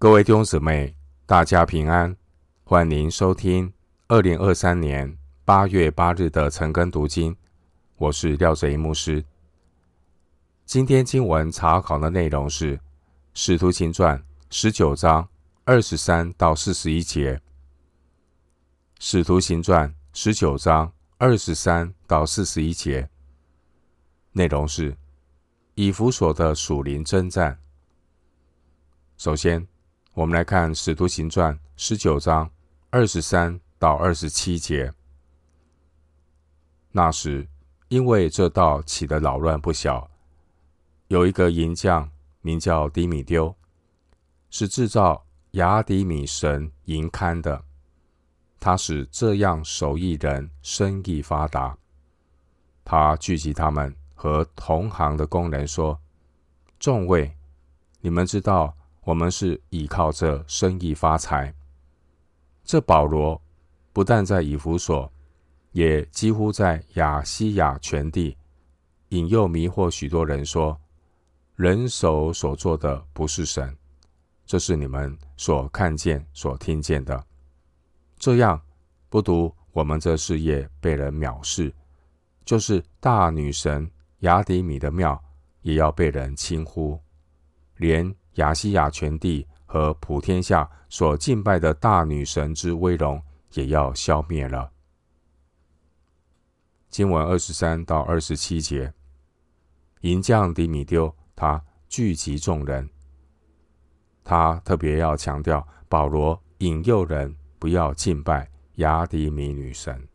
各位弟兄姊妹，大家平安，欢迎收听二零二三年八月八日的晨更读经。我是廖哲一牧师。今天经文查考的内容是《使徒行传》十九章二十三到四十一节，《使徒行传》十九章二十三到四十一节内容是以弗所的属灵征战。首先，我们来看《使徒行传》十九章二十三到二十七节。那时，因为这道起的扰乱不小，有一个银匠名叫迪米丢，是制造雅迪米神银龛的。他使这样手艺人生意发达。他聚集他们和同行的工人说：“众位，你们知道。”我们是倚靠着生意发财。这保罗不但在以弗所，也几乎在亚西亚全地引诱迷惑许多人说：人手所做的不是神，这是你们所看见、所听见的。这样不独我们这事业被人藐视，就是大女神雅底米的庙也要被人轻忽，连。亚西亚全地和普天下所敬拜的大女神之威荣也要消灭了。经文二十三到二十七节，银匠迪米丢他聚集众人，他特别要强调保罗引诱人不要敬拜雅迪米女神。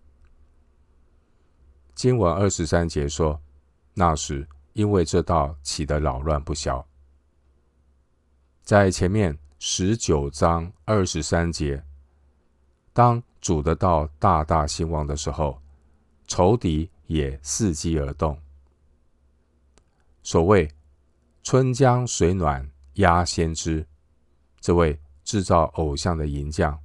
经文二十三节说，那时因为这道起的扰乱不小。在前面十九章二十三节，当主的道大大兴旺的时候，仇敌也伺机而动。所谓“春江水暖鸭先知”，这位制造偶像的银匠，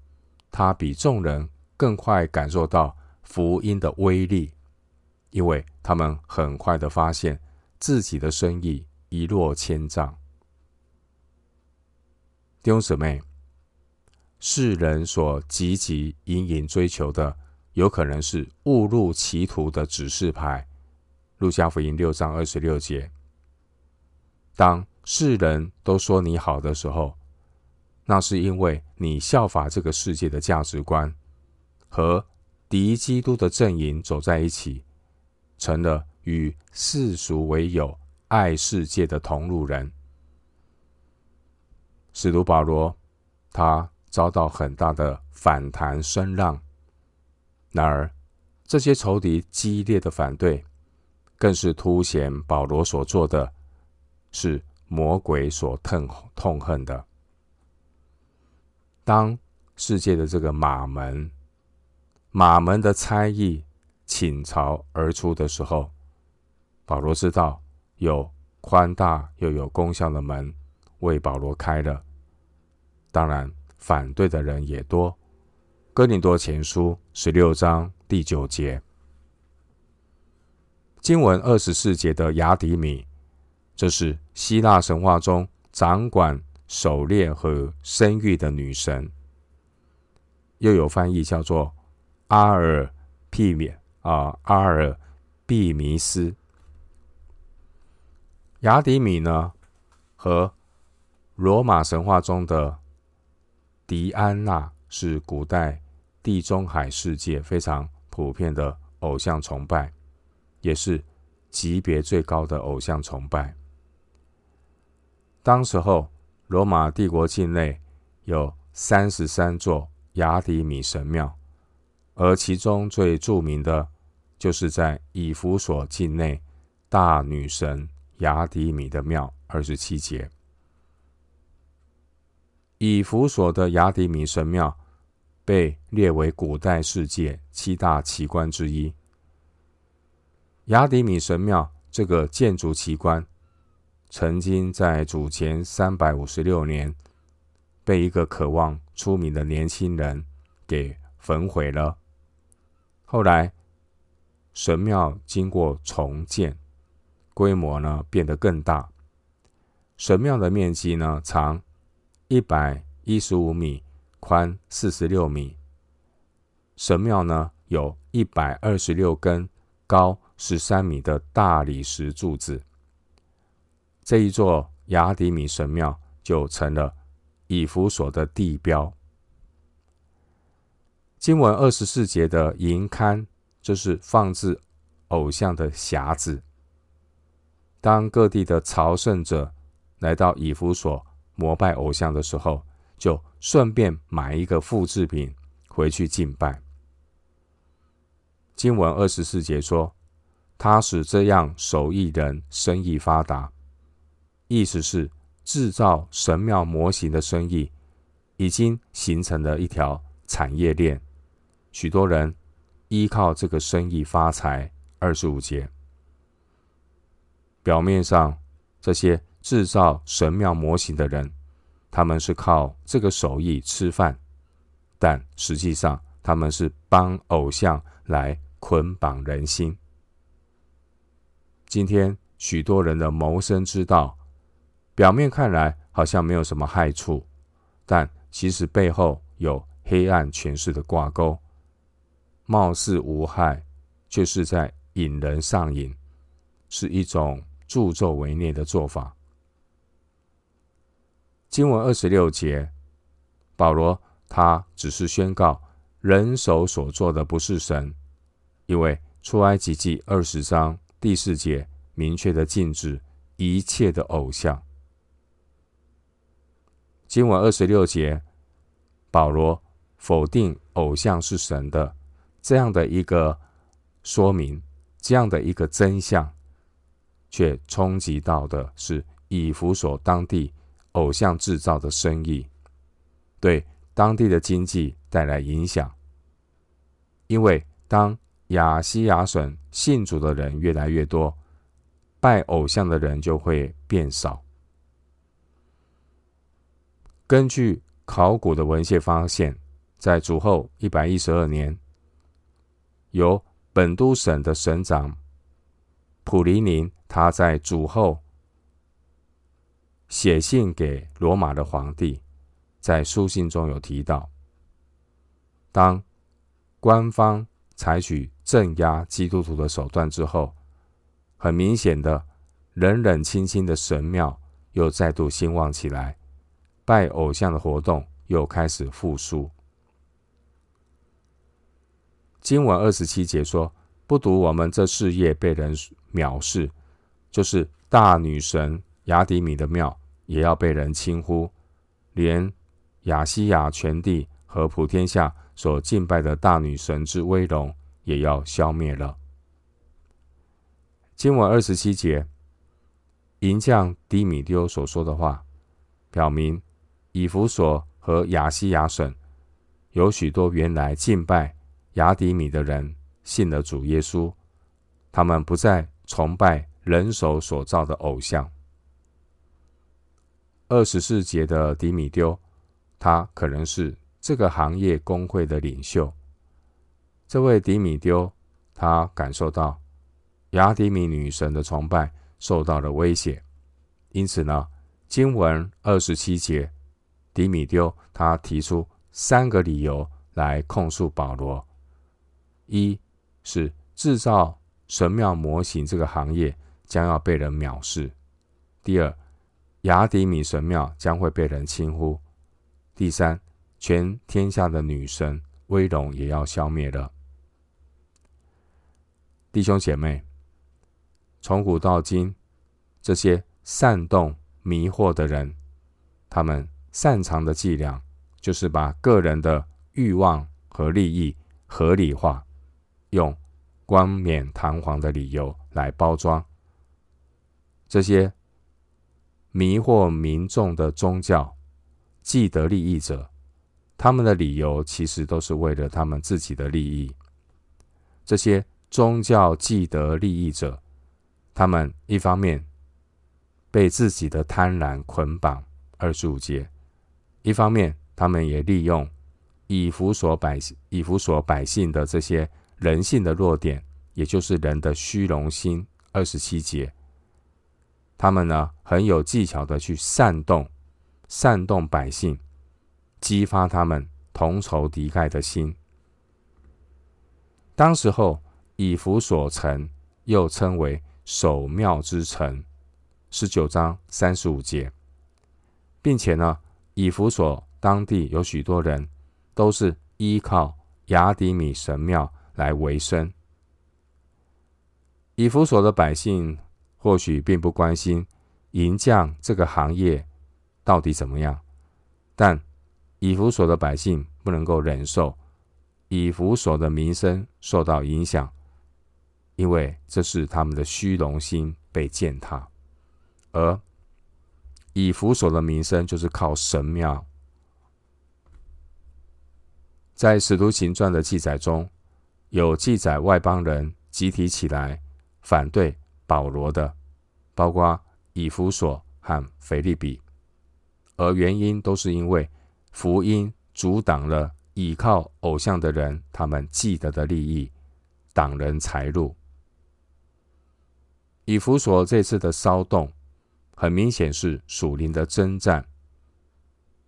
他比众人更快感受到福音的威力，因为他们很快的发现自己的生意一落千丈。弟兄姊妹，世人所汲汲营营追求的，有可能是误入歧途的指示牌。路加福音六章二十六节：当世人都说你好的时候，那是因为你效法这个世界的价值观，和敌基督的阵营走在一起，成了与世俗为友、爱世界的同路人。使徒保罗，他遭到很大的反弹声浪。然而，这些仇敌激烈的反对，更是凸显保罗所做的是魔鬼所痛痛恨的。当世界的这个马门、马门的猜疑倾巢而出的时候，保罗知道有宽大又有功效的门。为保罗开了，当然反对的人也多。哥林多前书十六章第九节，经文二十四节的雅迪米，这是希腊神话中掌管狩猎和生育的女神，又有翻译叫做阿尔庇米啊，阿尔庇弥斯。雅迪米呢和罗马神话中的狄安娜是古代地中海世界非常普遍的偶像崇拜，也是级别最高的偶像崇拜。当时候，罗马帝国境内有三十三座亚底米神庙，而其中最著名的，就是在以弗所境内大女神亚底米的庙，二十七节。以弗所的雅底米神庙被列为古代世界七大奇观之一。雅底米神庙这个建筑奇观，曾经在主前三百五十六年被一个渴望出名的年轻人给焚毁了。后来，神庙经过重建，规模呢变得更大。神庙的面积呢长。一百一十五米，宽四十六米。神庙呢，有一百二十六根高十三米的大理石柱子。这一座雅迪米神庙就成了以弗所的地标。经文二十四节的银龛，就是放置偶像的匣子。当各地的朝圣者来到以弗所膜拜偶像的时候，就顺便买一个复制品回去敬拜。经文二十四节说，他使这样手艺人生意发达，意思是制造神庙模型的生意已经形成了一条产业链。许多人依靠这个生意发财。二十五节，表面上这些制造神庙模型的人，他们是靠这个手艺吃饭，但实际上他们是帮偶像来捆绑人心。今天许多人的谋生之道，表面看来好像没有什么害处，但其实背后有黑暗权势的挂钩。貌似无害，却是在引人上瘾，是一种助纣为虐的做法。经文二十六节，保罗他只是宣告人手所做的不是神，因为出埃及记二十章第四节明确的禁止一切的偶像。经文二十六节，保罗否定偶像是神的。这样的一个说明，这样的一个真相，却冲击到的是以弗所当地偶像制造的生意，对当地的经济带来影响。因为当亚西亚省信主的人越来越多，拜偶像的人就会变少。根据考古的文献发现，在主后一百一十二年。由本都省的省长普利宁，他在主后写信给罗马的皇帝，在书信中有提到，当官方采取镇压基督徒的手段之后，很明显的冷冷清清的神庙又再度兴旺起来，拜偶像的活动又开始复苏。经文二十七节说：“不独我们这事业被人藐视，就是大女神雅迪米的庙也要被人轻呼，连亚西亚全地和普天下所敬拜的大女神之威龙也要消灭了。”经文二十七节，银匠迪米丢所说的话，表明以弗所和亚西亚省有许多原来敬拜。雅迪米的人信了主耶稣，他们不再崇拜人手所造的偶像。二十四节的迪米丢，他可能是这个行业公会的领袖。这位迪米丢，他感受到雅底米女神的崇拜受到了威胁，因此呢，经文二十七节，迪米丢他提出三个理由来控诉保罗。一是制造神庙模型这个行业将要被人藐视；第二，亚底米神庙将会被人轻忽；第三，全天下的女神威荣也要消灭了。弟兄姐妹，从古到今，这些煽动迷惑的人，他们擅长的伎俩就是把个人的欲望和利益合理化。用冠冕堂皇的理由来包装这些迷惑民众的宗教既得利益者，他们的理由其实都是为了他们自己的利益。这些宗教既得利益者，他们一方面被自己的贪婪捆绑，二十五节；一方面，他们也利用以弗所百、以弗所百姓的这些。人性的弱点，也就是人的虚荣心。二十七节，他们呢很有技巧的去煽动、煽动百姓，激发他们同仇敌忾的心。当时候，以弗所城又称为守庙之城，十九章三十五节，并且呢，以弗所当地有许多人都是依靠雅迪米神庙来维生。以弗所的百姓或许并不关心银匠这个行业到底怎么样，但以弗所的百姓不能够忍受以弗所的名声受到影响，因为这是他们的虚荣心被践踏，而以弗所的名声就是靠神庙。在使徒行传的记载中，有记载外邦人集体起来。反对保罗的，包括以弗所和腓立比，而原因都是因为福音阻挡了倚靠偶像的人他们既得的利益，挡人财路。以弗所这次的骚动，很明显是属灵的征战。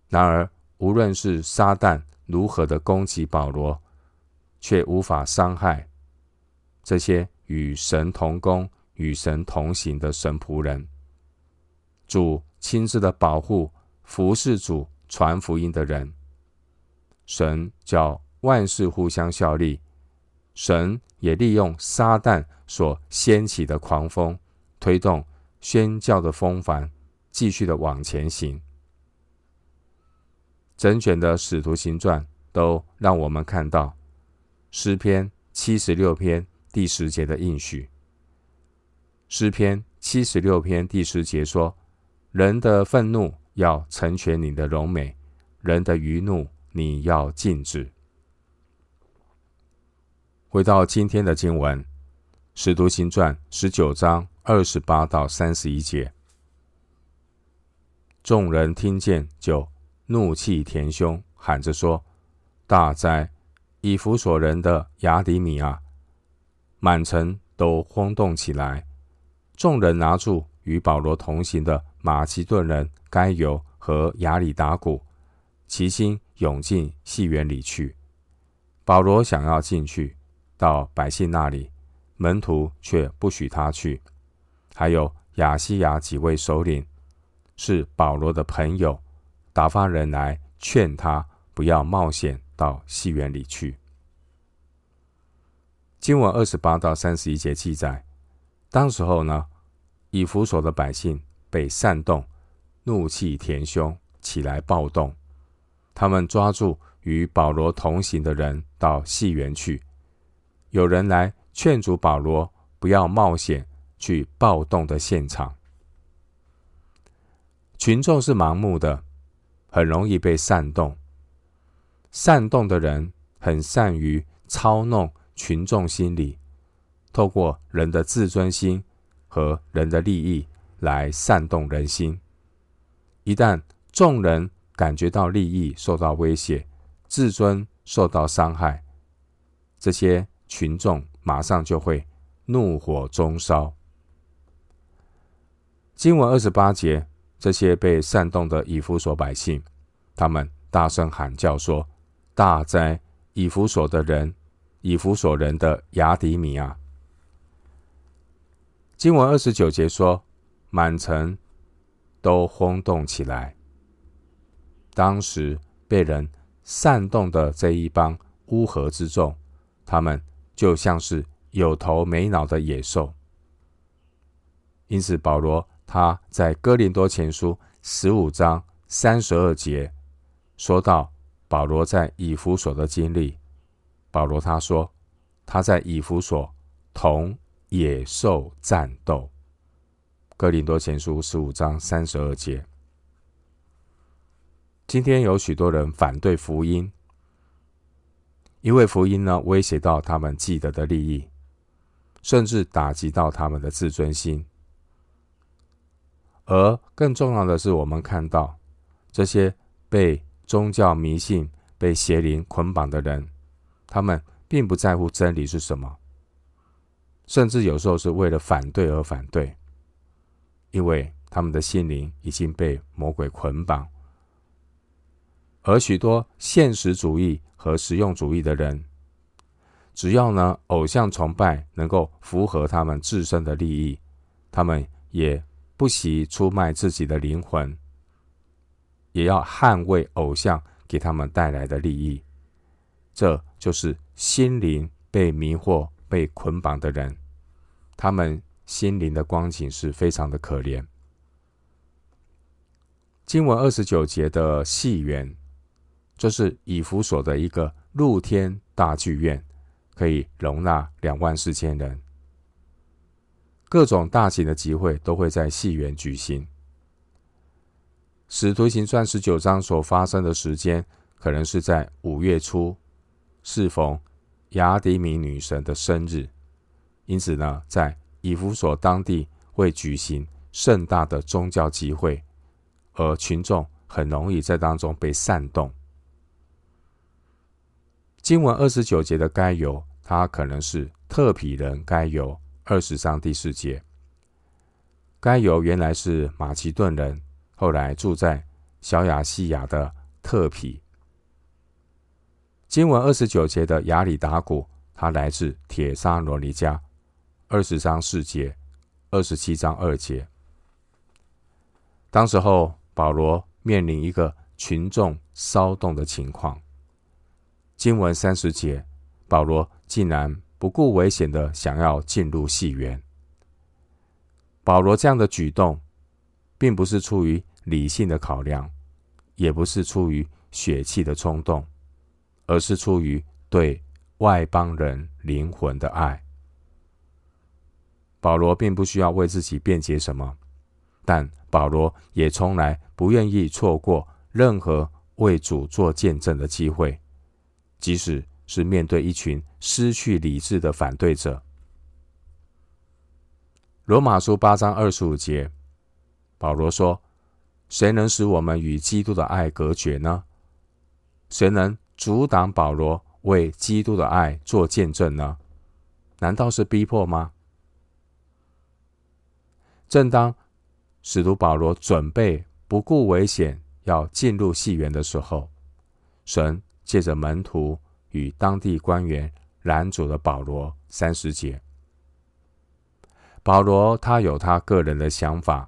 然而，无论是撒旦如何的攻击保罗，却无法伤害这些。与神同工、与神同行的神仆人，主亲自的保护、服侍主、传福音的人，神叫万事互相效力。神也利用撒旦所掀起的狂风，推动宣教的风帆继续的往前行。整卷的使徒行传都让我们看到诗篇七十六篇。第十节的应许，诗篇七十六篇第十节说：“人的愤怒要成全你的荣美，人的愚怒你要禁止。”回到今天的经文，《使徒行传》十九章二十八到三十一节，众人听见就怒气填胸，喊着说：“大哉！以弗所人的雅迪米啊！”满城都轰动起来，众人拿住与保罗同行的马其顿人该犹和亚里达古，齐心涌进戏园里去。保罗想要进去到百姓那里，门徒却不许他去。还有亚西亚几位首领是保罗的朋友，打发人来劝他不要冒险到戏园里去。经文二十八到三十一节记载，当时候呢，以弗所的百姓被煽动，怒气填胸，起来暴动。他们抓住与保罗同行的人到戏园去，有人来劝阻保罗不要冒险去暴动的现场。群众是盲目的，很容易被煽动。煽动的人很善于操弄。群众心理，透过人的自尊心和人的利益来煽动人心。一旦众人感觉到利益受到威胁，自尊受到伤害，这些群众马上就会怒火中烧。经文二十八节，这些被煽动的以弗所百姓，他们大声喊叫说：“大哉！以弗所的人！”以弗所人的雅迪米啊，经文二十九节说，满城都轰动起来。当时被人煽动的这一帮乌合之众，他们就像是有头没脑的野兽。因此，保罗他在哥林多前书十五章三十二节说到保罗在以弗所的经历。保罗他说：“他在以弗所同野兽战斗。”哥林多前书十五章三十二节。今天有许多人反对福音，因为福音呢威胁到他们既得的利益，甚至打击到他们的自尊心。而更重要的是，我们看到这些被宗教迷信、被邪灵捆绑的人。他们并不在乎真理是什么，甚至有时候是为了反对而反对，因为他们的心灵已经被魔鬼捆绑。而许多现实主义和实用主义的人，只要呢偶像崇拜能够符合他们自身的利益，他们也不惜出卖自己的灵魂，也要捍卫偶像给他们带来的利益。这就是心灵被迷惑、被捆绑的人，他们心灵的光景是非常的可怜。经文二十九节的戏园，这是以弗所的一个露天大剧院，可以容纳两万四千人。各种大型的集会都会在戏园举行。使徒行传十九章所发生的时间，可能是在五月初，适逢亚底米女神的生日，因此呢，在以弗所当地会举行盛大的宗教集会。而群众很容易在当中被煽动。经文二十九节的该犹，他可能是特庇人该犹。二十章第四节，该犹原来是马其顿人，后来住在小亚细亚的特庇。经文二十九节的亚里达古，他来自帖撒罗尼迦。二十章四节，二十七章二节，当时候。保罗面临一个群众骚动的情况。经文三十节，保罗竟然不顾危险的想要进入戏园。保罗这样的举动，并不是出于理性的考量，也不是出于血气的冲动，而是出于对外邦人灵魂的爱。保罗并不需要为自己辩解什么。但保罗也从来不愿意错过任何为主做见证的机会，即使是面对一群失去理智的反对者。罗马书八章二十五节，保罗说：“谁能使我们与基督的爱隔绝呢？谁能阻挡保罗为基督的爱做见证呢？难道是逼迫吗？”正当使徒保罗准备不顾危险要进入戏园的时候，神借着门徒与当地官员拦阻了保罗。三十节，保罗他有他个人的想法，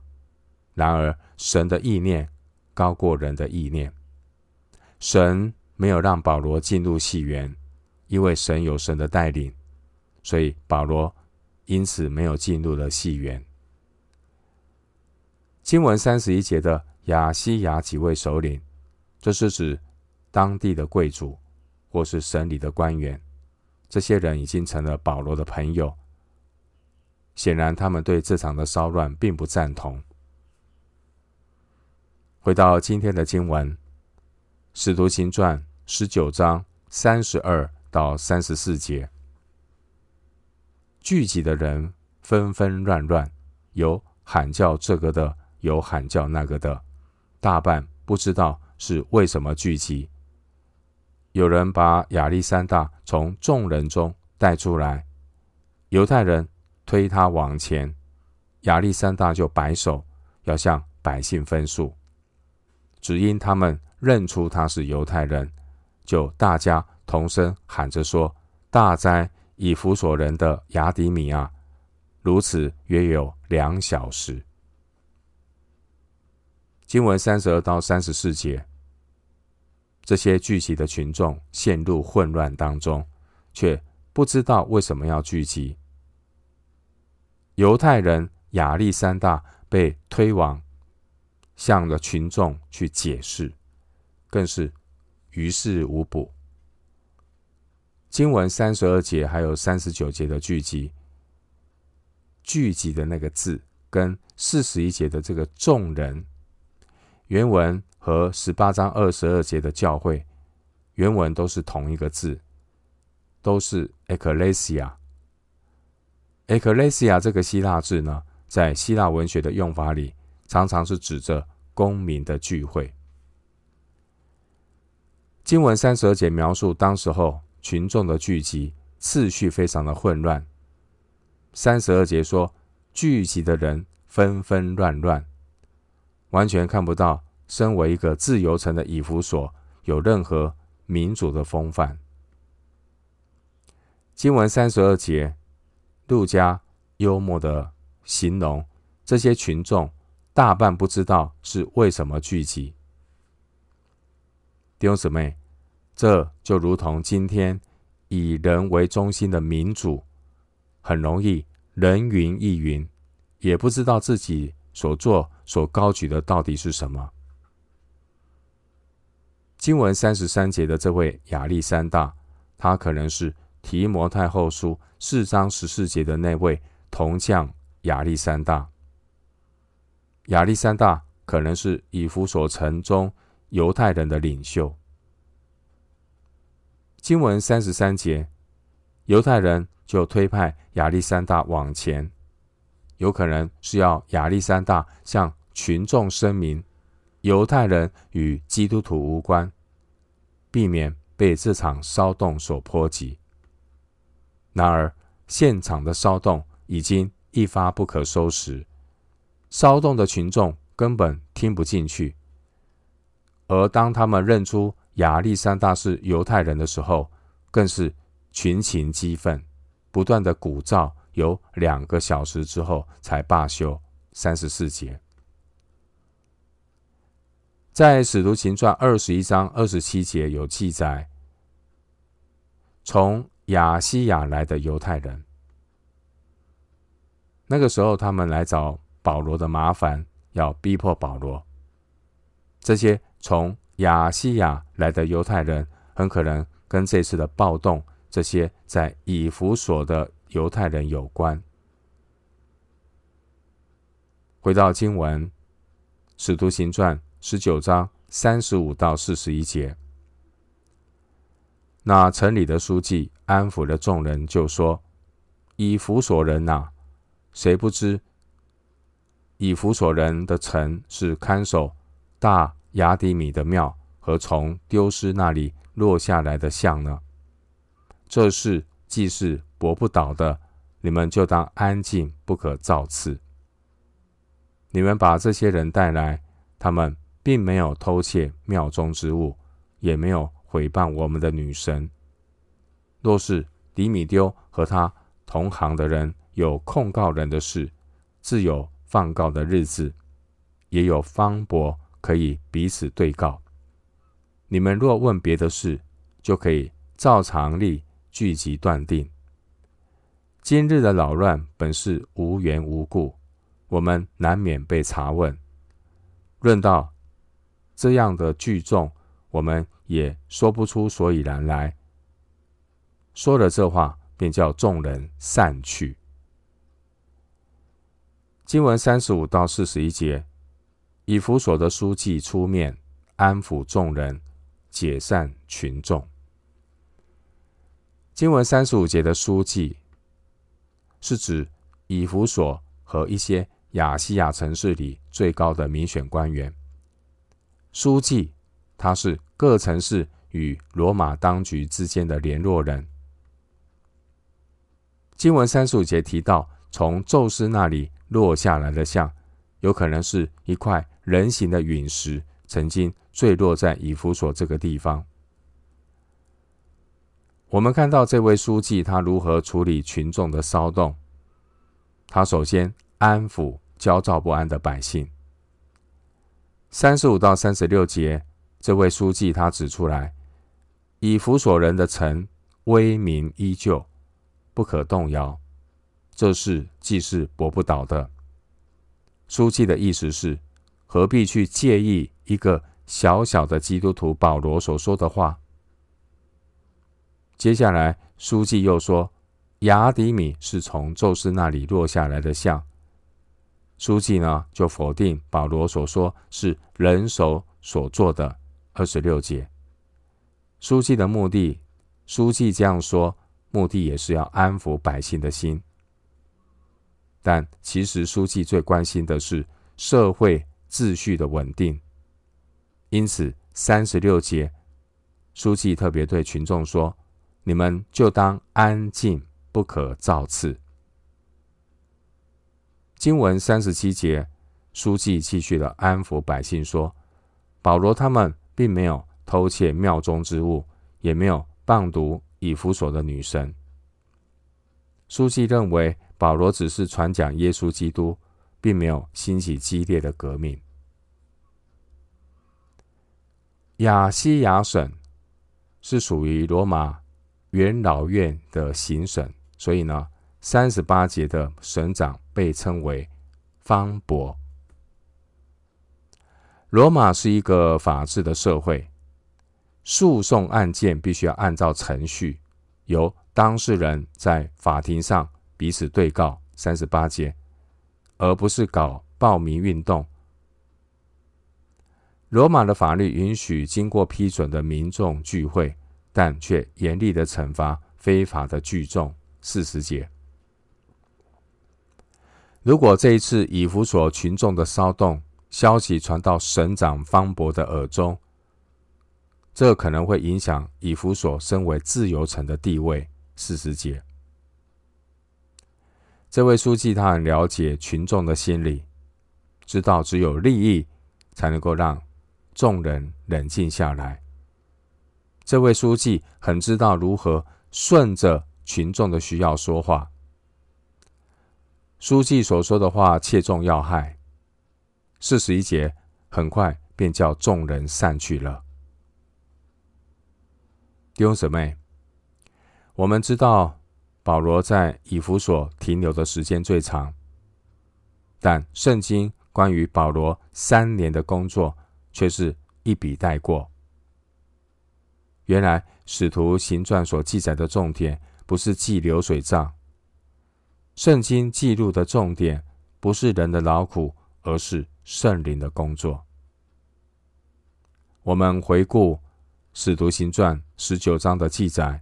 然而神的意念高过人的意念。神没有让保罗进入戏园，因为神有神的带领，所以保罗因此没有进入了戏园。经文三十一节的亚西亚几位首领，这是指当地的贵族或是省里的官员。这些人已经成了保罗的朋友。显然，他们对这场的骚乱并不赞同。回到今天的经文，《使徒行传》十九章三十二到三十四节，聚集的人纷纷乱乱，有喊叫这个的。有喊叫那个的，大半不知道是为什么聚集。有人把亚历山大从众人中带出来，犹太人推他往前，亚历山大就摆手要向百姓分诉。只因他们认出他是犹太人，就大家同声喊着说：“大灾以弗所人的雅底米啊！”如此约有两小时。经文三十二到三十四节，这些聚集的群众陷入混乱当中，却不知道为什么要聚集。犹太人亚历山大被推往向着群众去解释，更是于事无补。经文三十二节还有三十九节的聚集，聚集的那个字跟四十一节的这个众人。原文和十八章二十二节的教会原文都是同一个字，都是 eklesia。ekklesia 这个希腊字呢，在希腊文学的用法里，常常是指着公民的聚会。经文三十二节描述当时候群众的聚集次序非常的混乱。三十二节说，聚集的人纷纷乱乱。完全看不到，身为一个自由城的以弗所，有任何民主的风范。经文三十二节，路加幽默的形容这些群众大半不知道是为什么聚集。弟兄姊妹，这就如同今天以人为中心的民主，很容易人云亦云，也不知道自己所做所高举的到底是什么。经文三十三节的这位亚历山大，他可能是提摩太后书四章十四节的那位铜匠亚历山大。亚历山大可能是以弗所城中犹太人的领袖。经文三十三节，犹太人就推派亚历山大往前，有可能是要亚历山大向群众声明，犹太人与基督徒无关。避免被这场骚动所波及。然而，现场的骚动已经一发不可收拾，骚动的群众根本听不进去。而当他们认出亚历山大是犹太人的时候，更是群情激愤，不断的鼓噪，有两个小时之后才罢休。三十四节。在《使徒行传》二十一章二十七节有记载，从亚西亚来的犹太人，那个时候他们来找保罗的麻烦，要逼迫保罗。这些从亚西亚来的犹太人，很可能跟这次的暴动，这些在以弗所的犹太人有关。回到经文，《使徒行传》。十九章三十五到四十一节，那城里的书记安抚了众人，就说：“以弗所人呐，谁不知以弗所人的城是看守大雅底米的庙和从丢失那里落下来的像呢？这事既是驳不倒的，你们就当安静，不可造次。你们把这些人带来，他们。”并没有偷窃庙中之物，也没有毁谤我们的女神。若是底米丢和他同行的人有控告人的事，自有放告的日子，也有方伯可以彼此对告。你们若问别的事，就可以照常例聚集断定。今日的扰乱本是无缘无故，我们难免被查问。论到。这样的聚众，我们也说不出所以然来。说了这话，便叫众人散去。经文三十五到四十一节，以弗所的书记出面安抚众人，解散群众。经文三十五节的书记，是指以弗所和一些亚细亚城市里最高的民选官员。书记，他是各城市与罗马当局之间的联络人。经文三十五节提到，从宙斯那里落下来的像，有可能是一块人形的陨石，曾经坠落在以弗所这个地方。我们看到这位书记他如何处理群众的骚动。他首先安抚焦躁不安的百姓。三十五到三十六节，这位书记他指出来，以弗所人的城威名依旧，不可动摇。这是既是驳不倒的。书记的意思是，何必去介意一个小小的基督徒保罗所说的话？接下来，书记又说，亚底米是从宙斯那里落下来的像。书记呢，就否定保罗所说是人手所做的。二十六节，书记的目的，书记这样说，目的也是要安抚百姓的心。但其实书记最关心的是社会秩序的稳定。因此，三十六节，书记特别对群众说：“你们就当安静，不可造次。”经文三十七节，书记继续的安抚百姓说：“保罗他们并没有偷窃庙中之物，也没有谤讟以弗所的女神。书记认为保罗只是传讲耶稣基督，并没有兴起激烈的革命。亚西亚省是属于罗马元老院的行省，所以呢，三十八节的省长被称为方伯。罗马是一个法治的社会，诉讼案件必须要按照程序，由当事人在法庭上彼此对告，三十八节，而不是搞暴民运动。罗马的法律允许经过批准的民众聚会，但却严厉的惩罚非法的聚众。四十节，如果这一次以弗所群众的骚动消息传到省长方伯的耳中，这可能会影响以弗所身为自由城的地位。四十节，这位书记他很了解群众的心理，知道只有利益才能够让。众人冷静下来。这位书记很知道如何顺着群众的需要说话。书记所说的话切中要害。四十一节很快便叫众人散去了。弟兄姊妹，我们知道保罗在以弗所停留的时间最长，但圣经关于保罗三年的工作。却是一笔带过。原来《使徒行传》所记载的重点不是记流水账，圣经记录的重点不是人的劳苦，而是圣灵的工作。我们回顾《使徒行传》十九章的记载，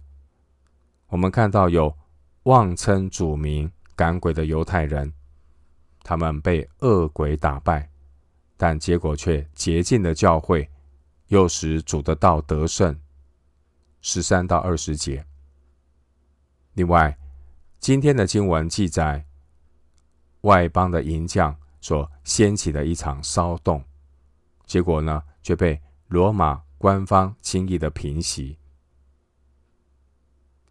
我们看到有妄称主名赶鬼的犹太人，他们被恶鬼打败。但结果却洁净了教会，又使主的道得胜。十三到二十节。另外，今天的经文记载，外邦的营将所掀起的一场骚动，结果呢，却被罗马官方轻易的平息。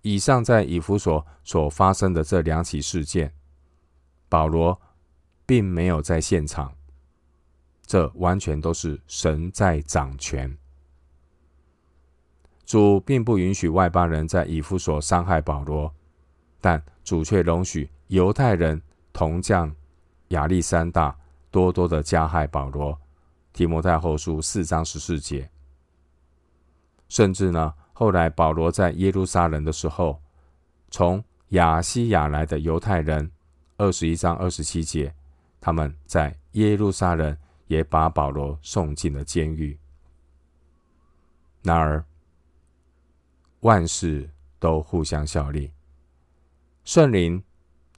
以上在以弗所所发生的这两起事件，保罗并没有在现场。这完全都是神在掌权。主并不允许外邦人在以弗所伤害保罗，但主却容许犹太人铜匠亚历山大多多的加害保罗。提摩太后书四章十四节。甚至呢，后来保罗在耶路撒冷的时候，从亚西亚来的犹太人，二十一章二十七节，他们在耶路撒冷。也把保罗送进了监狱。然而，万事都互相效力。圣灵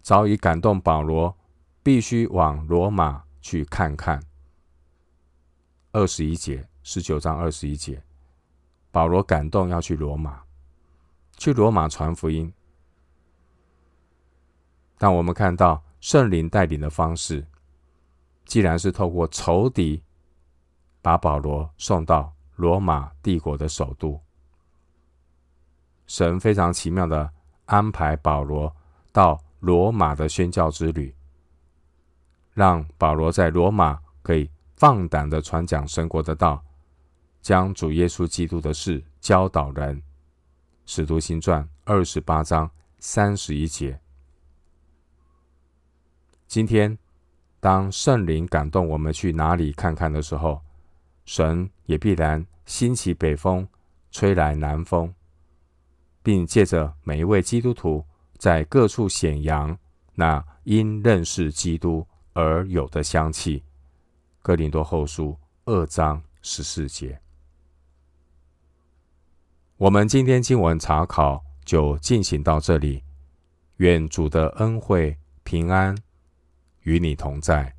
早已感动保罗，必须往罗马去看看。二十一节，十九章二十一节，保罗感动要去罗马，去罗马传福音。但我们看到圣灵带领的方式。既然是透过仇敌把保罗送到罗马帝国的首都，神非常奇妙的安排保罗到罗马的宣教之旅，让保罗在罗马可以放胆的传讲神国的道，将主耶稣基督的事教导人。使徒行传二十八章三十一节。今天。当圣灵感动我们去哪里看看的时候，神也必然兴起北风，吹来南风，并借着每一位基督徒在各处显扬那因认识基督而有的香气。哥林多后书二章十四节。我们今天经文查考就进行到这里，愿主的恩惠平安与你同在。